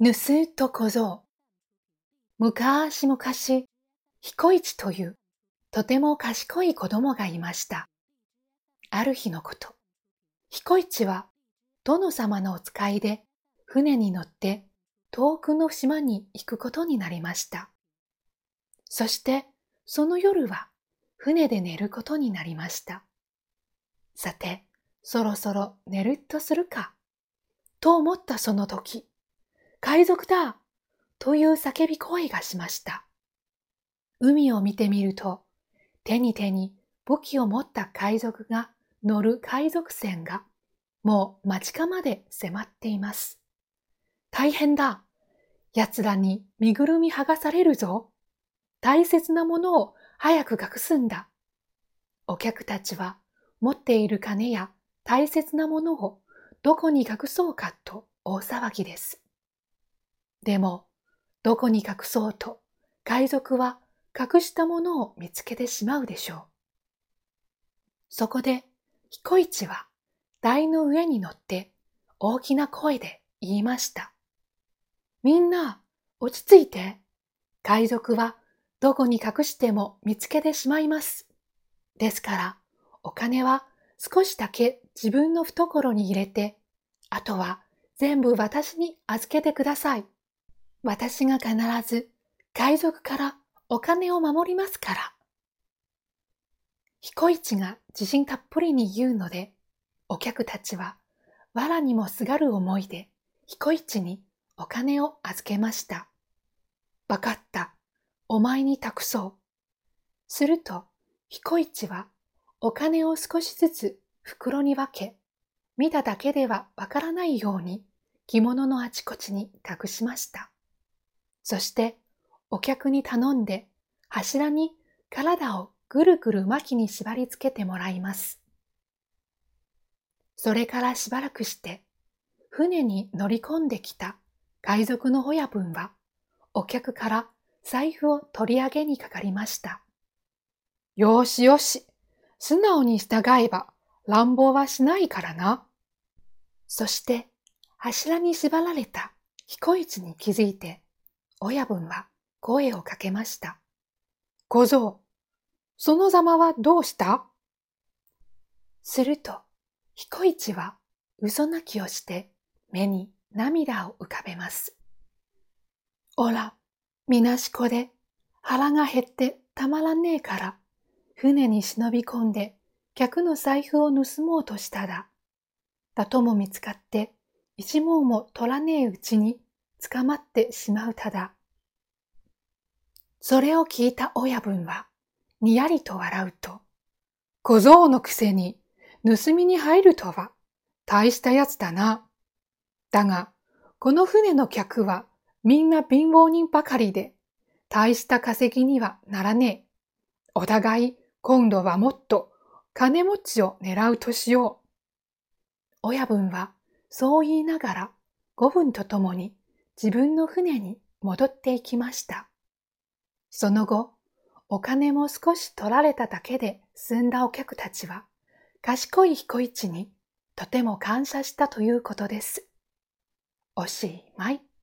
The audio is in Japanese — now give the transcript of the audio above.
盗と小僧。昔々、彦一というとても賢い子供がいました。ある日のこと、彦一は殿様のお使いで船に乗って遠くの島に行くことになりました。そしてその夜は船で寝ることになりました。さて、そろそろ寝るとするか、と思ったその時、海賊だという叫び声がしました。海を見てみると、手に手に武器を持った海賊が乗る海賊船がもう街かまで迫っています。大変だ奴らに身ぐるみ剥がされるぞ大切なものを早く隠すんだお客たちは持っている金や大切なものをどこに隠そうかと大騒ぎです。でも、どこに隠そうと、海賊は隠したものを見つけてしまうでしょう。そこで、彦一は台の上に乗って大きな声で言いました。みんな、落ち着いて。海賊はどこに隠しても見つけてしまいます。ですから、お金は少しだけ自分の懐に入れて、あとは全部私に預けてください。私が必ず海賊からお金を守りますから。彦一が自信たっぷりに言うので、お客たちは藁にもすがる思いで彦一にお金を預けました。わかった。お前に託そう。すると、彦一はお金を少しずつ袋に分け、見ただけではわからないように着物のあちこちに託しました。そしてお客に頼んで柱に体をぐるぐる巻きに縛り付けてもらいます。それからしばらくして船に乗り込んできた海賊の親分はお客から財布を取り上げにかかりました。よしよし、素直に従えば乱暴はしないからな。そして柱に縛られた彦一に気づいて、親分は声をかけました。小僧、そのざまはどうした？すると、彦一は嘘泣きをして目に涙を浮かべます。おら、みなし子で腹が減ってたまらねえから、船に忍び込んで客の財布を盗もうとしただ。だとも見つかって一毛も取らねえうちに捕まってしまうただ。それを聞いた親分はにやりと笑うと、小僧のくせに盗みに入るとは大したやつだな。だが、この船の客はみんな貧乏人ばかりで、大した稼ぎにはならねえ。お互い今度はもっと金持ちを狙うとしよう。親分はそう言いながら五分とともに自分の船に戻っていきました。その後、お金も少し取られただけで済んだお客たちは、賢い彦一にとても感謝したということです。おしまい。